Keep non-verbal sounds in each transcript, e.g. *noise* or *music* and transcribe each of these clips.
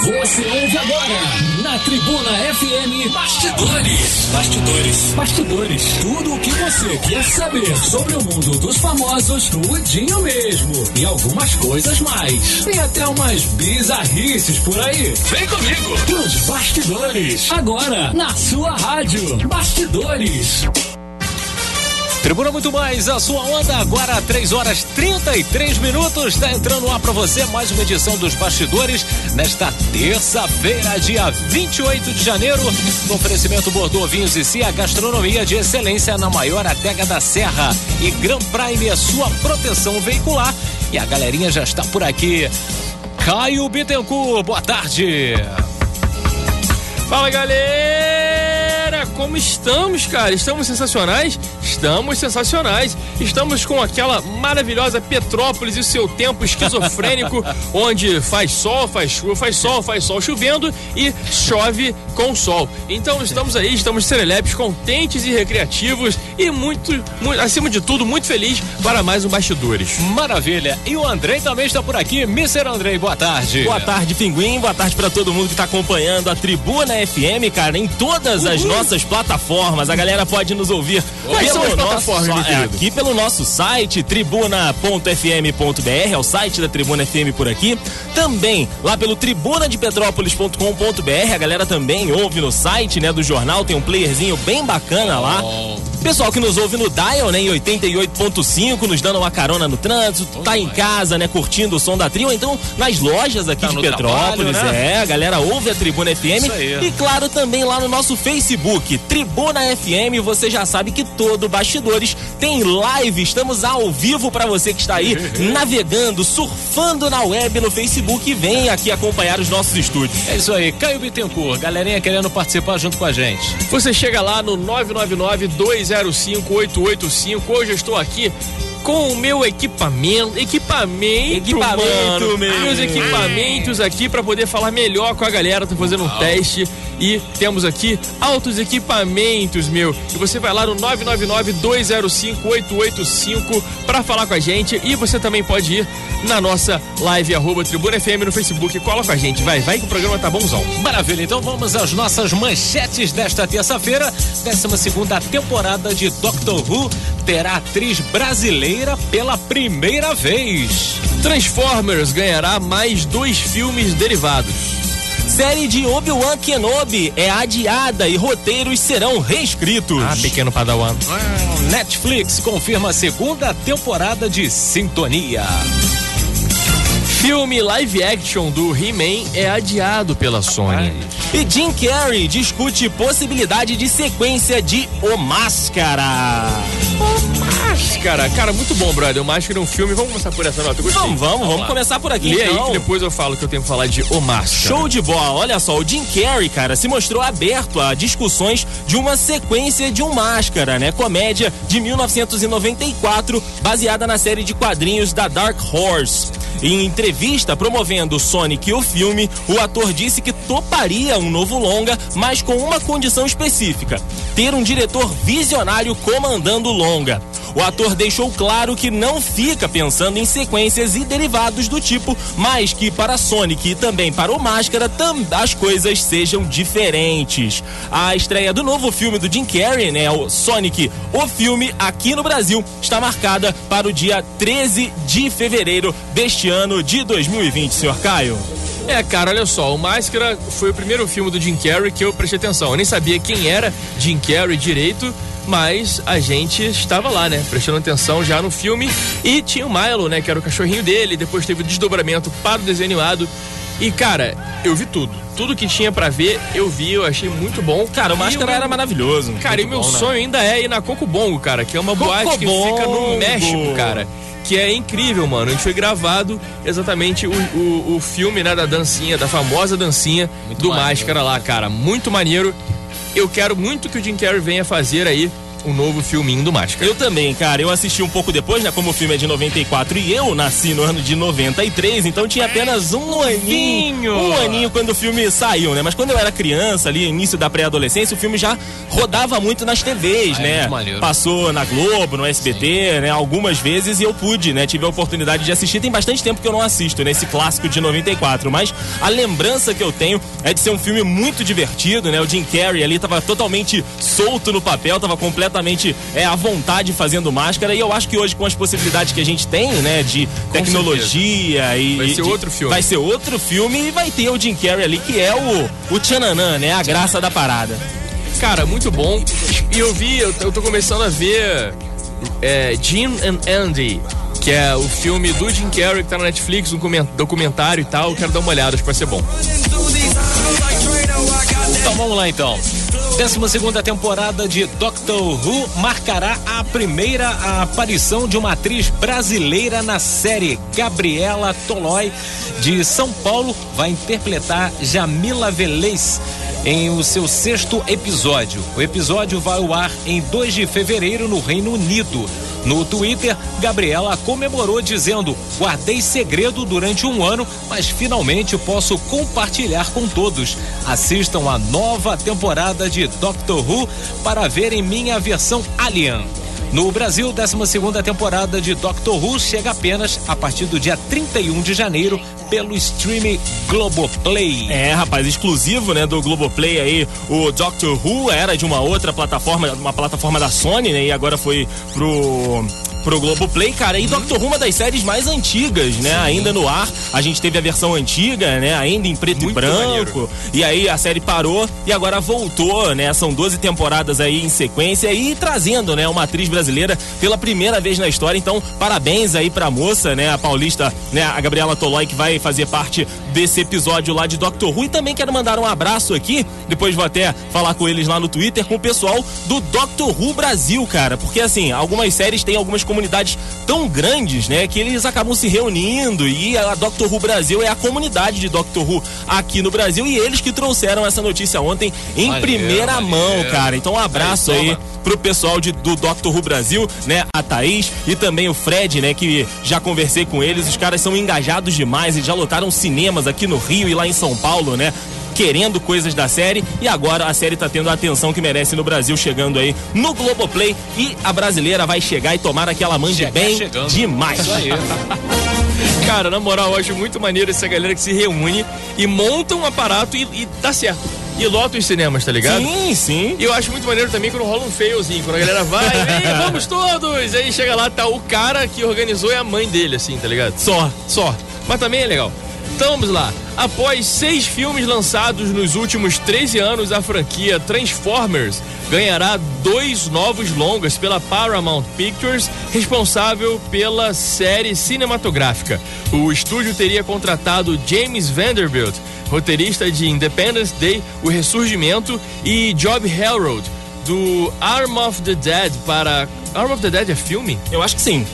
Você ouve agora na Tribuna FM Bastidores. Bastidores. Bastidores. Tudo o que você quer saber sobre o mundo dos famosos, tudinho mesmo. E algumas coisas mais. Tem até umas bizarrices por aí. Vem comigo. Nos Bastidores. Agora, na sua rádio. Bastidores. Tribuna Muito Mais, a sua onda, agora 3 horas 33 minutos. Está entrando lá para você mais uma edição dos Bastidores nesta terça-feira, dia 28 de janeiro. No oferecimento Bordeaux Vinhos e Cia, gastronomia de excelência na maior adega da Serra. E Grand Prime, a sua proteção veicular. E a galerinha já está por aqui. Caio Bittencourt, boa tarde. Fala galera, como estamos, cara? Estamos sensacionais? Estamos sensacionais. Estamos com aquela maravilhosa Petrópolis e o seu tempo esquizofrênico, *laughs* onde faz sol, faz chuva, faz sol, faz sol chovendo e chove com sol. Então estamos aí, estamos serelepes, contentes e recreativos e muito, muito, acima de tudo, muito feliz para mais um Bastidores. Maravilha. E o Andrei também está por aqui. Mr. Andrei, boa tarde. Boa tarde, Pinguim. Boa tarde para todo mundo que está acompanhando a Tribuna FM, cara, em todas as nossas plataformas. A galera pode nos ouvir Quais são as plataformas, nosso, é, aqui pelo nosso site, tribuna.fm.br, é o site da Tribuna FM por aqui. Também lá pelo tribunadepetrópolis.com.br, a galera também ouve no site, né, do jornal, tem um playerzinho bem bacana lá. Pessoal que nos ouve no Dial, né, em 88.5, nos dando uma carona no trânsito, tá em casa, né, curtindo o som da trio, então nas lojas aqui Tá de no Petrópolis, trabalho, né? é, a galera ouve a Tribuna FM. E claro, também lá no nosso Facebook, Tribuna FM, você já sabe que todo Bastidores tem live, estamos ao vivo pra você que está aí *laughs* navegando, surfando na web no Facebook e vem aqui acompanhar os nossos estúdios. É isso aí, Caio Bittencourt, galerinha querendo participar junto com a gente. Você chega lá no 999-205-885. Hoje eu estou aqui com o meu equipamento. Equipamento, Equipamento, mano. meu. Meus equipamentos aqui para poder falar melhor com a galera. Tô fazendo um teste e temos aqui altos equipamentos, meu. E você vai lá no 999-205-885 para falar com a gente. E você também pode ir na nossa live arroba Tribuna FM no Facebook. Cola com a gente, vai, vai que o programa tá bonzão. Maravilha, então vamos às nossas manchetes desta terça-feira. 12 segunda temporada de Doctor Who terá atriz brasileira pela primeira vez. Transformers ganhará mais dois filmes derivados. Série de Obi-Wan Kenobi é adiada e roteiros serão reescritos. Ah, pequeno padawan. Netflix confirma a segunda temporada de Sintonia. Filme live action do He-Man é adiado pela Sony. E Jim Carrey discute possibilidade de sequência de O Máscara. Máscara, cara, muito bom, brother. O Máscara é um filme. Vamos começar por essa nota. Gostei. Vamos, vamos, vamos começar por aqui Lê aí então. que depois eu falo que eu tenho que falar de O Máscara. Show de bola. Olha só, o Jim Carrey, cara, se mostrou aberto a discussões de uma sequência de um Máscara, né? Comédia de 1994, baseada na série de quadrinhos da Dark Horse. Em entrevista promovendo Sonic o filme, o ator disse que toparia um novo longa, mas com uma condição específica: ter um diretor visionário comandando longa. O ator deixou claro que não fica pensando em sequências e derivados do tipo, mas que para Sonic e também para o Máscara as coisas sejam diferentes. A estreia do novo filme do Jim Carrey, né, o Sonic, o filme aqui no Brasil, está marcada para o dia 13 de fevereiro deste ano de 2020, senhor Caio. É, cara, olha só, o Máscara foi o primeiro filme do Jim Carrey que eu prestei atenção. Eu nem sabia quem era Jim Carrey direito, mas a gente estava lá, né, prestando atenção já no filme. E tinha o Milo, né, que era o cachorrinho dele. Depois teve o desdobramento para o desenho animado. E, cara, eu vi tudo. Tudo que tinha pra ver, eu vi, eu achei muito bom. Cara, o Máscara meu- era maravilhoso. Cara, e Muito meu bom, né? sonho ainda é ir na Coco Bongo, cara, que é uma boate que fica no Bongo. México, cara. Que é incrível, mano. A gente foi gravado exatamente o, o, o filme, né, da dancinha, da famosa dancinha do maneiro. Máscara lá, cara. Muito maneiro. Eu quero muito que o Jim Carrey venha fazer aí o novo filminho do Máscara. Eu também, cara. Eu assisti um pouco depois, né? Como o filme é de 94 e eu nasci no ano de 93, então tinha apenas um aninho. Um aninho quando o filme saiu, né? Mas quando eu era criança, ali, início da pré-adolescência, o filme já rodava muito nas TVs, Ah, né? Passou na Globo, no SBT, né? Algumas vezes e eu pude, né? Tive a oportunidade de assistir. Tem bastante tempo que eu não assisto, né? Esse clássico de 94. Mas a lembrança que eu tenho é de ser um filme muito divertido, né? O Jim Carrey ali tava totalmente solto no papel, tava completamente é, à vontade fazendo máscara. E eu acho que hoje, com as possibilidades que a gente tem, né? De tecnologia e. Vai ser de- outro filme. Vai ser outro filme e vai ter o Jim Carrey ali, que é o, o Tchananã, né? A graça da parada. Cara, muito bom. E eu vi, eu, eu tô começando a ver é, Jim and Andy, que é o filme do Jim Carrey que tá na Netflix, um documentário e tal. Quero dar uma olhada, acho que vai ser bom. Então vamos lá então. 12 segunda temporada de Doctor Who marcará a primeira aparição de uma atriz brasileira na série. Gabriela Tolói, de São Paulo, vai interpretar Jamila Velez em o seu sexto episódio. O episódio vai ao ar em 2 de fevereiro no Reino Unido. No Twitter, Gabriela comemorou dizendo: Guardei segredo durante um ano, mas finalmente posso compartilhar com todos. Assistam a nova temporada de Doctor Who para verem minha versão Alien. No Brasil, 12 temporada de Doctor Who chega apenas a partir do dia 31 de janeiro pelo streaming Globoplay. É, rapaz, exclusivo, né, do Globoplay aí, o Doctor Who era de uma outra plataforma, uma plataforma da Sony, né, e agora foi pro pro Globoplay, cara, e Doctor Who uma das séries mais antigas, né, ainda no ar, a gente teve a versão antiga, né, ainda em preto Muito e branco, maneiro. e aí a série parou e agora voltou, né, são 12 temporadas aí em sequência e trazendo, né, uma atriz brasileira pela primeira vez na história, então parabéns aí pra moça, né, a paulista, né, a Gabriela Tolói que vai fazer parte desse episódio lá de Doctor Who. E também quero mandar um abraço aqui, depois vou até falar com eles lá no Twitter, com o pessoal do Doctor Who Brasil, cara, porque assim, algumas séries têm algumas comunidades tão grandes, né, que eles acabam se reunindo e a Doctor Who Brasil é a comunidade de Doctor Who aqui no Brasil e eles que trouxeram essa notícia ontem em Maneiro, primeira mão, maneiro. cara. Então um abraço Aí, aí pro pessoal de, do Doctor Who Brasil, né? A Thaís e também o Fred, né? Que já conversei com eles. Os caras são engajados demais e já lotaram cinemas aqui no Rio e lá em São Paulo, né? Querendo coisas da série e agora a série tá tendo a atenção que merece no Brasil, chegando aí no Globoplay e a brasileira vai chegar e tomar aquela mande Chegar bem chegando. demais. Isso aí. *laughs* Cara, na moral, eu acho muito maneiro essa galera que se reúne e monta um aparato e, e dá certo. E lota os cinemas, tá ligado? Sim, sim. E eu acho muito maneiro também quando rola um failzinho, quando a galera vai, vem, *laughs* vamos todos! Aí chega lá, tá o cara que organizou e a mãe dele, assim, tá ligado? Só. Só. Mas também é legal. Vamos lá. Após seis filmes lançados nos últimos 13 anos, a franquia Transformers ganhará dois novos longas pela Paramount Pictures, responsável pela série cinematográfica. O estúdio teria contratado James Vanderbilt, roteirista de Independence Day, O Ressurgimento, e Job Harold, do Arm of the Dead, para. Arm of the Dead é filme? Eu acho que sim.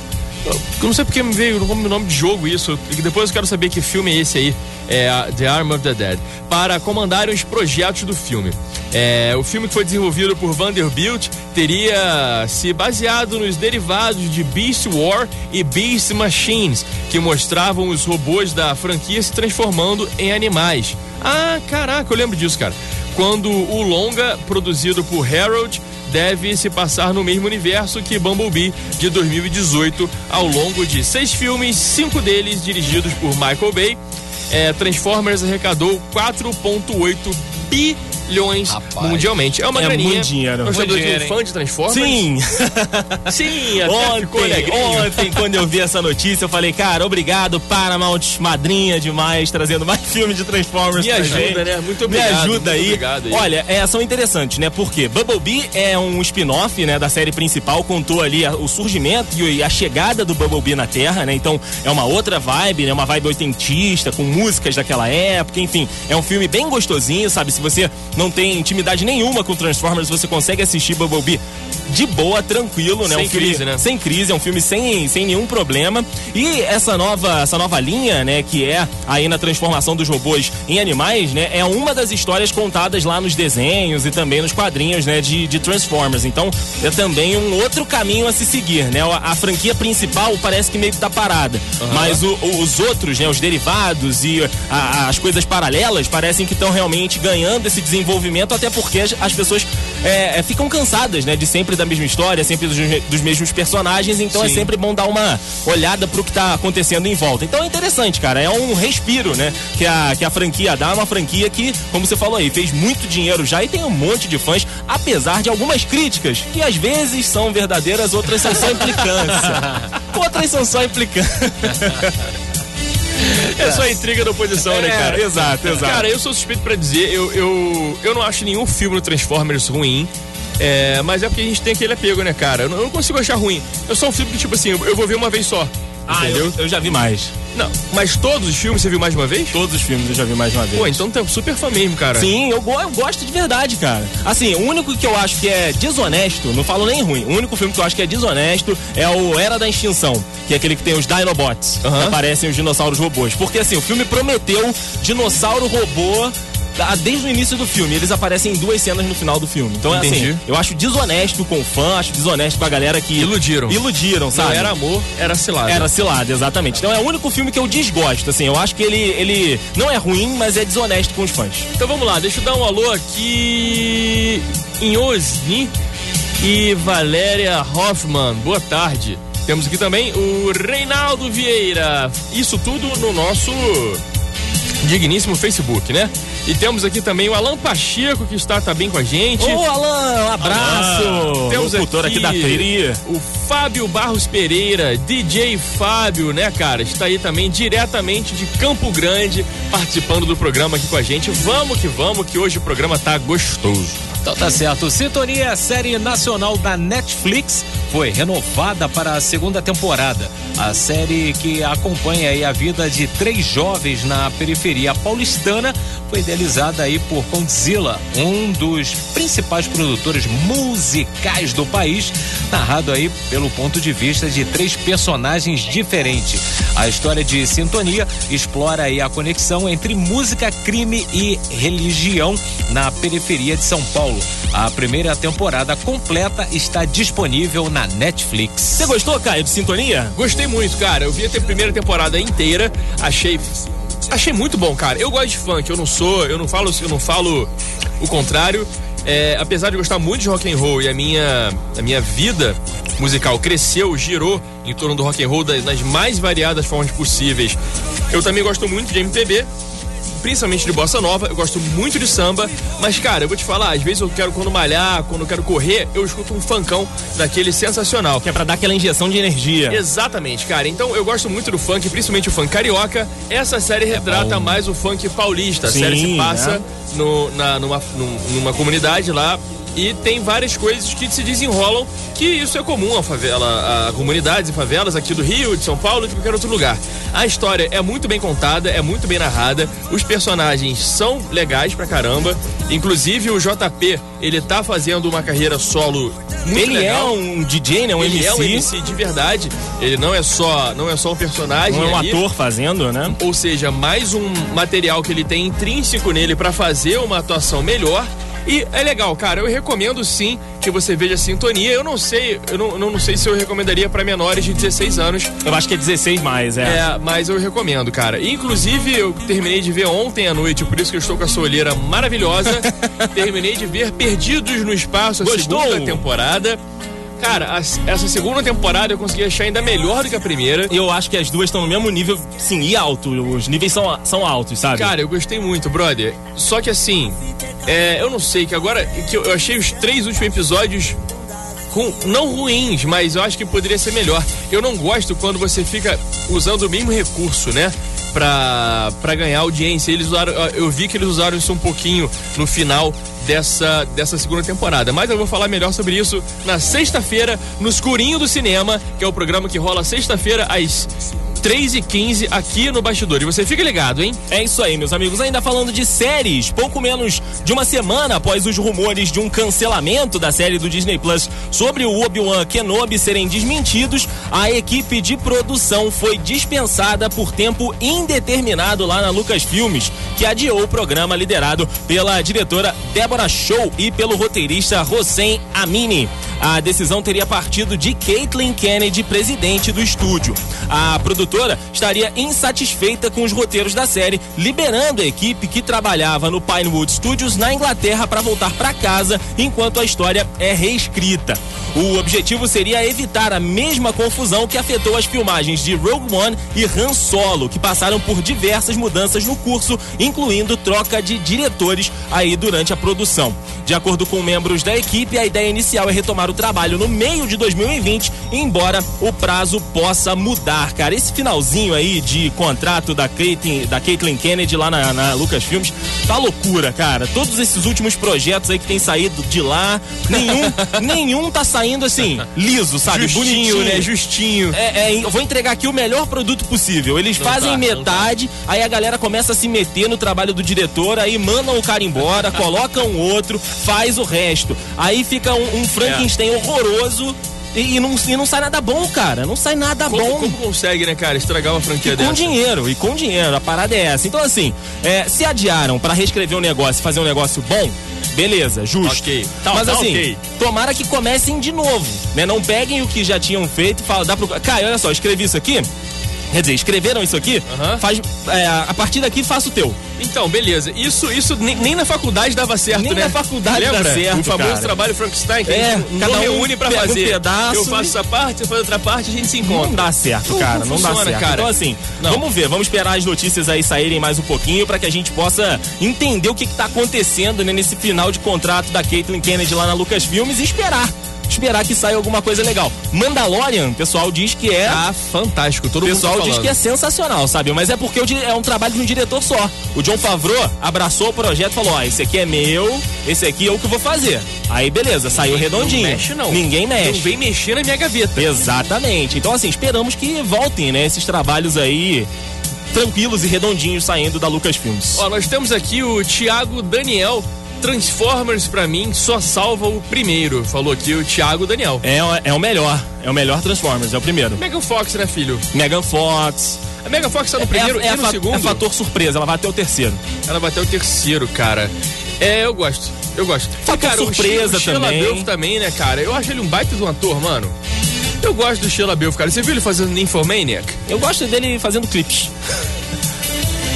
Eu não sei porque me veio como nome de jogo isso. Depois eu quero saber que filme é esse aí. É The Arm of the Dead. Para comandarem os projetos do filme. É, o filme que foi desenvolvido por Vanderbilt teria se baseado nos derivados de Beast War e Beast Machines, que mostravam os robôs da franquia se transformando em animais. Ah, caraca, eu lembro disso, cara. Quando o longa, produzido por Harold, deve se passar no mesmo universo que Bumblebee de 2018, ao longo de seis filmes, cinco deles dirigidos por Michael Bay. É, Transformers arrecadou 4,8 bilhões Rapaz. mundialmente. É uma É graninha. muito dinheiro. Nós Muito temos aqui dinheiro, um fã de Transformers. Sim. *laughs* Sim, *laughs* Ontem, ontem, quando eu vi essa notícia, eu falei, cara, obrigado, Paramount, madrinha demais, trazendo mais *laughs* filme de Transformers Me ajuda, gente. né? Muito obrigado, Me ajuda aí. obrigado aí. Olha, é, são interessantes, né? Porque Bumblebee é um spin-off, né, da série principal, contou ali a- o surgimento e a chegada do Bumblebee na Terra, né? Então, é uma outra vibe, né? Uma vibe oitentista, com músicas daquela época, enfim. É um filme bem gostosinho, sabe? Se você não tem intimidade nenhuma com Transformers, você consegue assistir Bumblebee de boa, tranquilo, né? Sem um filme, crise, né? Sem crise, é um filme sem, sem nenhum problema. E essa nova, essa nova linha, né, que é aí na transformação dos robôs em animais, né, é uma das histórias contadas lá nos desenhos e também nos quadrinhos, né, de, de Transformers. Então, é também um outro caminho a se seguir, né? A, a franquia principal parece que meio que tá parada, mas o- o- os outros, né, os derivados e a- as coisas paralelas parecem que estão realmente ganhando esse desenvolvimento, até porque as, as pessoas é, é, ficam cansadas, né, de sempre da mesma história, sempre dos, dos mesmos personagens, então é Sim. sempre bom dar uma olhada pro que tá acontecendo em volta. Então é interessante, cara, é um respiro, né, que a, que a franquia dá, uma franquia que, como você falou aí, fez muito dinheiro já e tem um monte de fãs, apesar de algumas críticas, que às vezes são verdadeiras, outras são só implicância. *laughs* outras são só implicância. *laughs* *laughs* É só intriga da oposição, né, É, cara? exato, exato. Cara, eu sou suspeito pra dizer, eu, eu, eu não acho nenhum filme no Transformers ruim. É, mas é porque a gente tem aquele apego, né, cara? Eu não, eu não consigo achar ruim. É só um filme que, tipo assim, eu, eu vou ver uma vez só. Ah, entendeu? eu, eu já vi mais. Não, mas todos os filmes você viu mais de uma vez? Todos os filmes eu já vi mais de uma vez. Pô, então tá super fã mesmo, cara. Sim, eu, eu gosto de verdade, cara. Assim, o único que eu acho que é desonesto, não falo nem ruim, o único filme que eu acho que é desonesto é o Era da Extinção, que é aquele que tem os Dinobots, Aham. que aparecem os dinossauros robôs. Porque assim, o filme prometeu dinossauro robô desde o início do filme. Eles aparecem em duas cenas no final do filme. Então, Entendi. assim, eu acho desonesto com o fã, acho desonesto com a galera que. Iludiram. Iludiram, Não sabe? era amor, era cilada. Era cilada, exatamente. Então é o único filme que eu desgosto, assim. Eu acho que ele, ele não é ruim, mas é desonesto com os fãs. Então vamos lá, deixa eu dar um alô aqui em Osni e Valéria Hoffman. Boa tarde. Temos aqui também o Reinaldo Vieira. Isso tudo no nosso digníssimo Facebook, né? E temos aqui também o Alan Pacheco, que está também com a gente. Ô, Alan, um abraço! Temos Locutor aqui, da Tri. o Fábio Barros Pereira, DJ Fábio, né, cara? Está aí também diretamente de Campo Grande, participando do programa aqui com a gente. Vamos que vamos, que hoje o programa tá gostoso. Então tá certo. Sintonia, a série nacional da Netflix, foi renovada para a segunda temporada. A série que acompanha aí a vida de três jovens na periferia paulistana foi idealizada aí por Condzilla, um dos principais produtores musicais do país, narrado aí pelo ponto de vista de três personagens diferentes. A história de Sintonia explora aí a conexão entre música, crime e religião na periferia de São Paulo. A primeira temporada completa está disponível na Netflix. Você gostou, Caio, de Sintonia? Gostei muito, cara. Eu vi a primeira temporada inteira, achei achei muito bom, cara. Eu gosto de funk, eu não sou, eu não falo, eu não falo o contrário. É, apesar de gostar muito de rock and roll e a minha a minha vida musical cresceu, girou em torno do rock and roll das, nas mais variadas formas possíveis. Eu também gosto muito de MPB, principalmente de bossa nova, eu gosto muito de samba, mas cara, eu vou te falar, às vezes eu quero quando malhar, quando eu quero correr, eu escuto um funkão daquele sensacional. Que é pra dar aquela injeção de energia. Exatamente, cara. Então eu gosto muito do funk, principalmente o funk carioca. Essa série retrata mais o funk paulista. A Sim, série se passa né? no- na- numa, num- numa comunidade lá. E tem várias coisas que se desenrolam, que isso é comum a favela, a comunidades e favelas aqui do Rio, de São Paulo e de qualquer outro lugar. A história é muito bem contada, é muito bem narrada, os personagens são legais pra caramba. Inclusive o JP, ele tá fazendo uma carreira solo muito Ele legal. é um DJ, né? Um ele MC. é um MC de verdade. Ele não é só, não é só um personagem. Não é um ali. ator fazendo, né? Ou seja, mais um material que ele tem intrínseco nele pra fazer uma atuação melhor. E é legal, cara. Eu recomendo sim que você veja Sintonia. Eu não sei, eu não, não, sei se eu recomendaria pra menores de 16 anos. Eu acho que é 16 mais, é. É, mas eu recomendo, cara. Inclusive, eu terminei de ver ontem à noite, por isso que eu estou com a sua olheira maravilhosa. *laughs* terminei de ver Perdidos no Espaço, a Gostou? segunda temporada. Cara, as- essa segunda temporada eu consegui achar ainda melhor do que a primeira. Eu acho que as duas estão no mesmo nível, sim, e alto. Os níveis são, são altos, sabe? Cara, eu gostei muito, brother. Só que assim, é, eu não sei, que agora que eu, eu achei os três últimos episódios com, não ruins, mas eu acho que poderia ser melhor. Eu não gosto quando você fica usando o mesmo recurso, né? Pra, pra ganhar audiência. Eles usaram, eu vi que eles usaram isso um pouquinho no final dessa, dessa segunda temporada. Mas eu vou falar melhor sobre isso na sexta-feira, no Escurinho do Cinema, que é o programa que rola sexta-feira às 3 e 15 aqui no Bastidor. E você fica ligado, hein? É isso aí, meus amigos. Ainda falando de séries, pouco menos de uma semana após os rumores de um cancelamento da série do Disney Plus sobre o Obi-Wan Kenobi serem desmentidos, a equipe de produção foi dispensada por tempo indeterminado lá na Lucasfilmes, que adiou o programa liderado pela diretora Débora Show e pelo roteirista Hossein Amini. A decisão teria partido de Caitlin Kennedy, presidente do estúdio. A produtora estaria insatisfeita com os roteiros da série, liberando a equipe que trabalhava no Pinewood Studios na Inglaterra para voltar para casa enquanto a história é reescrita. O objetivo seria evitar a mesma confusão que afetou as filmagens de Rogue One e Han Solo, que passaram por diversas mudanças no curso, incluindo troca de diretores aí durante a produção. De acordo com membros da equipe, a ideia inicial é retomar o trabalho no meio de 2020, embora o prazo possa mudar, cara. Esse finalzinho aí de contrato da Caitlyn, da Caitlyn Kennedy lá na, na Lucasfilmes tá loucura, cara. Todos esses últimos projetos aí que tem saído de lá, nenhum, *laughs* nenhum tá saindo assim, liso, sabe? Justinho, Bonitinho. né? Justinho. É, é, eu vou entregar aqui o melhor produto possível. Eles Não fazem tá, metade, aí a galera começa a se meter no trabalho do diretor, aí mandam o cara embora, *laughs* colocam outro, faz o resto. Aí fica um, um Frankenstein horroroso e, e não, e não sai nada bom, cara. Não sai nada Como, bom. como consegue, né, cara, estragar uma franquia E com dessa? dinheiro, e com dinheiro, a parada é essa. Então, assim, é, se adiaram pra reescrever um negócio e fazer um negócio bom, beleza, justo. Ok. Tá, Mas tá assim, ok. tomara que comecem de novo, né? Não peguem o que já tinham feito e falam, dá pro. Cara, olha só, escrevi isso aqui. Quer dizer, escreveram isso aqui? Aham. Faz, é, a partir daqui faça o teu. Então, beleza. Isso, isso nem, nem na faculdade dava certo, Nem né? na faculdade Lembra? dá certo, O famoso cara. trabalho Frankenstein, que É, cada um reúne pra pega um fazer. pedaço Eu faço essa parte, você faz outra parte, a gente se encontra. Não dá certo, cara. não Não, dá funciona, certo. cara. Então, assim, Não. vamos ver, vamos esperar as notícias aí saírem mais um pouquinho pra que a gente possa entender o que, que tá acontecendo né, nesse final de contrato da Caitlyn Kennedy lá na Lucasfilmes e esperar. Esperar que saia alguma coisa legal. Mandalorian, o pessoal diz que é. Ah, fantástico. Todo O mundo pessoal tá diz que é sensacional, sabe? Mas é porque é um trabalho de um diretor só. O John Favreau abraçou o projeto e falou: Ó, esse aqui é meu, esse aqui é o que eu vou fazer. Aí beleza, saiu redondinho. Não mexe, não. Ninguém mexe. Não vem mexer na minha gaveta. Exatamente. Então, assim, esperamos que voltem, né? Esses trabalhos aí tranquilos e redondinhos saindo da Lucasfilms. Ó, nós temos aqui o Thiago Daniel. Transformers, pra mim, só salva o primeiro. Falou aqui o Thiago Daniel. É, é o melhor. É o melhor Transformers, é o primeiro. Megan Fox, né, filho? Megan Fox. A Megan Fox tá no primeiro é, é, e no fa- segundo. é fator surpresa, ela vai até o terceiro. Ela bateu o terceiro, cara. É, eu gosto. Eu gosto. Fator cara, surpresa Sheila- o Sheila também. Beouf também, né, cara? Eu acho ele um baita de um ator, mano. Eu gosto do Sheila Beouf, cara. Você viu ele fazendo Nymphomaniac? Eu gosto dele fazendo clipes.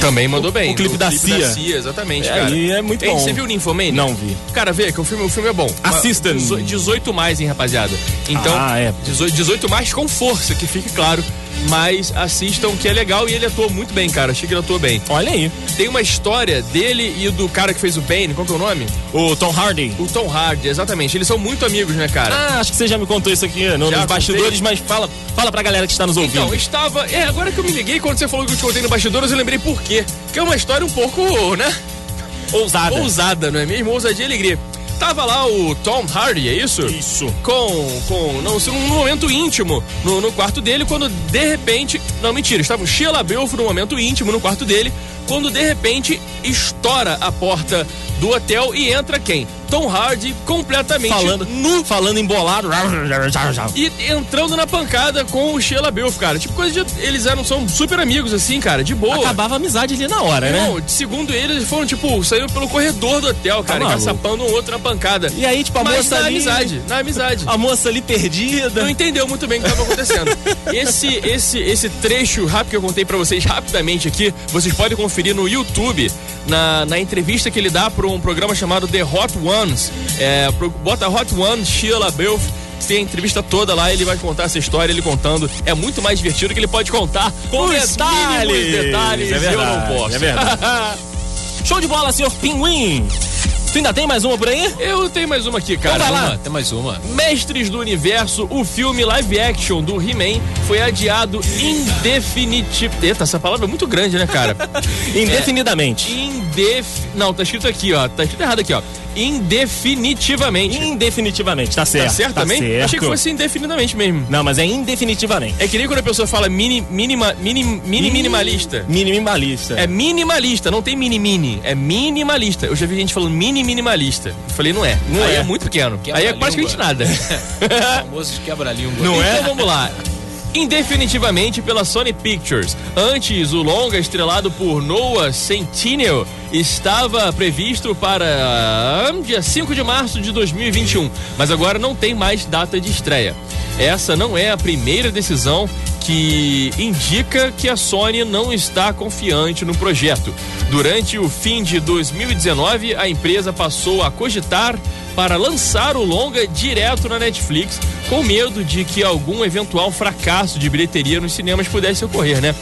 Também mandou bem. o clipe No da Cia. exatamente, É, cara. e é muito Ei, bom. Você viu o Nymphomaniac? Não vi. Cara, vê que o filme, o filme é bom. Assista. 18 18 mais, hein, rapaziada. Então, Ah, é. 18, 18 mais com força, que fique claro. Mas assistam que é legal e ele atua muito bem, cara. Achei que ele atua bem. Olha aí. Tem uma história dele e do cara que fez o Bane, qual que é o nome? O Tom Hardy. O Tom Hardy, exatamente. Eles são muito amigos, né, cara? Ah, acho que você já me contou isso aqui no- Já nos bastidores, contei? mas fala, fala pra galera que está nos ouvindo. Então, estava. É, agora que eu me liguei, quando você falou que eu te contei no bastidores, eu lembrei por quê. Que é uma história um pouco, né? Ousada. Ousada, não é mesmo? Ousadia e alegria. Tava lá o Tom Hardy, é isso? Isso. Com. com não, num momento íntimo no, no quarto dele, quando de repente. Não, mentira, estava o Sheila Beouf num momento íntimo no quarto dele, quando de repente estoura a porta do hotel e entra quem? Tom Hardy completamente Falando, nu falando embolado. e entrando na pancada com o Sheila Beouf, cara. Tipo, coisa de. Eles eram, são super amigos, assim, cara, de boa. Acabava a amizade ali na hora, né? Não, segundo eles, eles foram, tipo, saíram pelo corredor do hotel, cara, maluco. encaçapando um outro na pancada. E aí, tipo, a Mas moça na ali. amizade, na amizade. A moça ali perdida. Não entendeu muito bem o que estava acontecendo. *laughs* Esse, esse, esse trecho rápido que eu contei pra vocês rapidamente aqui, vocês podem conferir no YouTube, na, na entrevista que ele dá para um programa chamado The Hot Ones. É, pro- bota Hot Ones, Sheila Beouf. Tem a entrevista toda lá, ele vai contar essa história, ele contando. É muito mais divertido que ele pode contar Com os detalhes. detalhes. É e eu não verdade, posso. é verdade. *laughs* Show de bola, senhor Pinguim. Tu ainda tem mais uma por aí? Eu tenho mais uma aqui, cara. Então vai lá. Uma. Tem mais uma. Mestres do Universo, o filme live action do He-Man foi adiado indefinitivo. Eita, essa palavra é muito grande, né, cara? *laughs* Indefinidamente. Indef... Não, tá escrito aqui, ó. Tá escrito errado aqui, ó. Indefinitivamente. Indefinitivamente, tá certo. Tá certo tá também? certo. Achei que fosse indefinidamente mesmo. Não, mas é indefinitivamente. É que nem quando a pessoa fala mini, minima, mini, mini minimalista. Minimalista. É minimalista, não tem mini-mini. É minimalista. Eu já vi gente falando mini minimalista. Eu falei, não é. Não Aí é. é. muito pequeno. Aí é praticamente nada. *laughs* O famoso quebra-língua. Não é? Então vamos lá. Indefinitivamente pela Sony Pictures. Antes, o longa estrelado por Noah Centineo estava previsto para hum, dia 5 de março de 2021, mas agora não tem mais data de estreia. Essa não é a primeira decisão que indica que a Sony não está confiante no projeto. Durante o fim de 2019, a empresa passou a cogitar para lançar o longa direto na Netflix, com medo de que algum eventual fracasso de bilheteria nos cinemas pudesse ocorrer, né?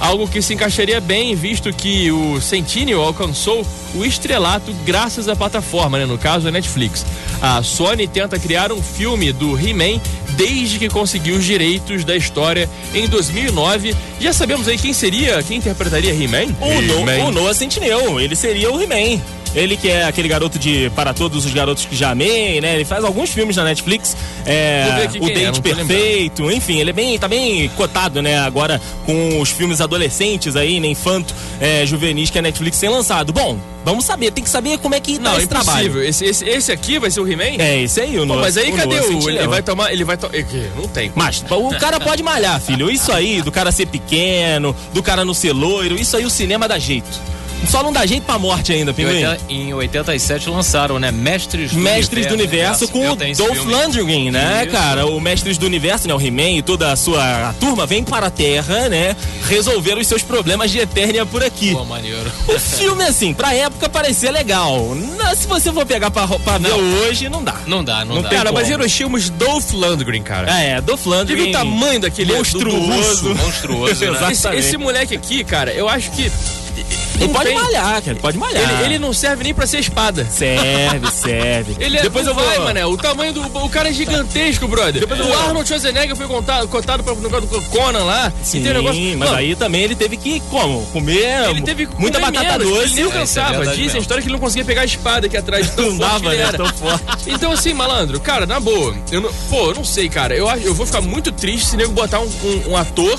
Algo que se encaixaria bem, visto que o Sentinel alcançou o estrelato graças à plataforma, né? no caso a Netflix. A Sony tenta criar um filme do He-Man desde que conseguiu os direitos da história em 2009. Já sabemos aí quem seria, quem interpretaria He-Man? O, no, He-Man. o Noah Centineo, ele seria o He-Man. Ele que é aquele garoto de Para Todos os Garotos que Já Amei, né? Ele faz alguns filmes na Netflix. É, o é, não tô Perfeito, enfim, ele é bem, tá bem cotado, né? Agora com os filmes adolescentes aí, né? Infanto, é, juvenis que a Netflix tem lançado. Bom, vamos saber, tem que saber como é que tá Não, esse trabalho. impossível. Esse, esse, esse aqui vai ser o He-Man? É, esse aí, o Noah mas aí o cadê o. Ele Centineo. vai tomar. Ele vai tomar. Não tem. Mas o cara pode malhar, filho. Isso aí, do cara ser pequeno, do cara não ser loiro, isso aí o cinema dá jeito. Só não dá jeito pra morte ainda, Em, Pinguim. oitenta- em 87 lançaram, né? Mestres do Mestres do Universo com o Dolph. Lundgren, né, Isso. cara? O Mestres do Universo, né, o He-Man e toda a sua a turma vem para a Terra, né, resolver os seus problemas de Eternia por aqui. Pô, maneiro. O filme, assim, pra época parecia legal. Na- se você for pegar pra, pra ver hoje, não dá. Não dá, não, Não dá. Cara, mas como. Hiroshima Dolph Lundgren, cara. É, Dolph Já viu Lundgren. o tamanho daquele monstruoso. Monstruoso, né? Exato. Esse, esse moleque aqui, cara, eu acho que. Ele não pode tem- malhar, cara, ele pode malhar. Ele, ele não serve nem pra ser espada. Serve, *laughs* serve. Ele é, Depois eu vou... vai, mané. O tamanho do. O cara é gigantesco, brother. eu o Arnold Schwarzenegger foi contado, cotado pra, negócio do Conan lá. Sim, negócio. mas Mano, aí também ele teve que, como? Comer Ele teve que muita comer batata menos, doce. Ele nem É, é Dizem a história que ele não conseguia pegar a espada aqui atrás. Tão *laughs* Não dava, né? Tão forte. Então, assim, malandro, cara, na boa, eu não, pô, eu não sei, cara. Eu, eu vou ficar muito triste se nego botar um, um- um ator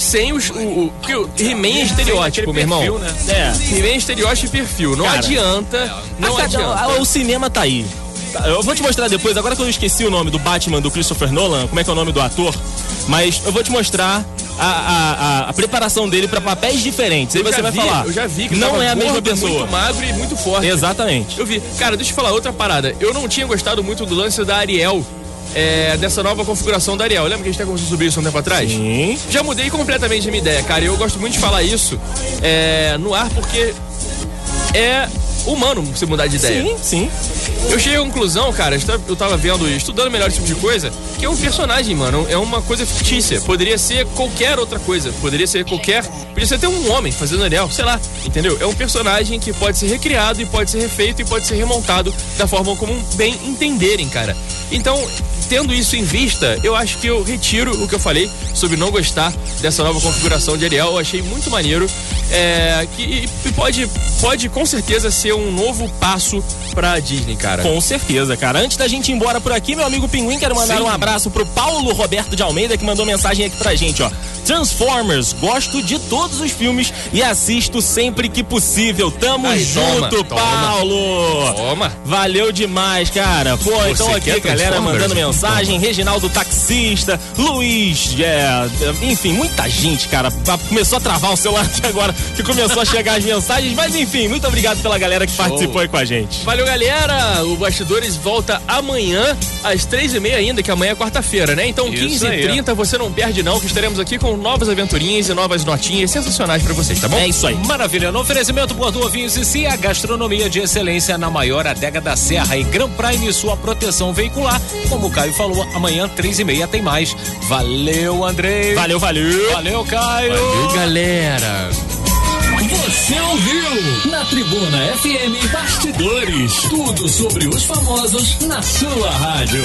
sem os. O, o, porque o He-Man é estereótipo, meu irmão. perfil, né? É. He-Man é estereótipo e perfil. Não Cara, adianta. Não Ah, adianta. ah, O cinema tá aí. Tá, Eu vou te mostrar depois, agora que eu esqueci o nome do Batman do Christopher Nolan, como é que é o nome do ator, mas eu vou te mostrar a, a, a- a preparação dele pra papéis diferentes. Aí Eu você vai vi, falar. Eu já vi que não é a mesma gordo, pessoa. Muito magro e muito forte. Exatamente. Eu vi. Cara, deixa eu falar outra parada. Eu não tinha gostado muito do lance da Ariel, é, dessa nova configuração da Ariel. Lembra que a gente até conversou sobre isso um tempo atrás? Sim. Já mudei completamente a minha ideia, cara. e Eu gosto muito de falar isso é, no ar porque é humano você mudar de ideia. Sim, sim. Eu cheguei à conclusão, cara, eu tava- eu tava vendo, estudando melhor esse tipo de coisa, que é um personagem, mano, é uma coisa fictícia. Poderia ser qualquer outra coisa, poderia ser qualquer. Podia ser até um homem fazendo Ariel, sei lá, entendeu? É um personagem que pode ser recriado e pode ser refeito e pode ser remontado da forma como bem entenderem, cara. Então, tendo isso em vista, eu acho que eu retiro o que eu falei sobre não gostar dessa nova configuração de Ariel. Eu achei muito maneiro. É, que e pode, pode com certeza ser um novo passo pra Disney, cara. Com certeza, cara. Antes da gente ir embora por aqui, meu amigo Pinguim, quero mandar Sim. um abraço pro Paulo Roberto de Almeida, que mandou mensagem aqui pra gente, ó. Transformers, gosto de todos os filmes e assisto sempre que possível. Tamo toma, junto, toma. Paulo! Toma. Valeu demais, cara. Pô, então aqui, galera, mandando mensagem. Reginaldo Taxista, Luiz, é, enfim, muita gente, cara. Pa- Começou a travar o celular aqui agora, que começou a chegar as mensagens. Mas enfim, muito obrigado pela galera que participou aí com a gente. Valeu, galera! O Bastidores volta amanhã, às três e meia ainda, que amanhã é quarta-feira, né? Então, 15 e. 30 você não perde não, que estaremos aqui com novas aventurinhas e novas notinhas sensacionais pra vocês, tá bom? É isso aí. Maravilha, no oferecimento Bordeaux Vinhos e Cia, gastronomia de excelência na maior adega da Serra e Gran Prime, sua proteção veicular. Como o Caio falou, amanhã, três e meia, tem mais. Valeu, Andrei. Valeu, valeu. Valeu, Caio. Valeu, galera! Você Você ouviu na Tribuna FM Bastidores. Tudo sobre os famosos na sua rádio.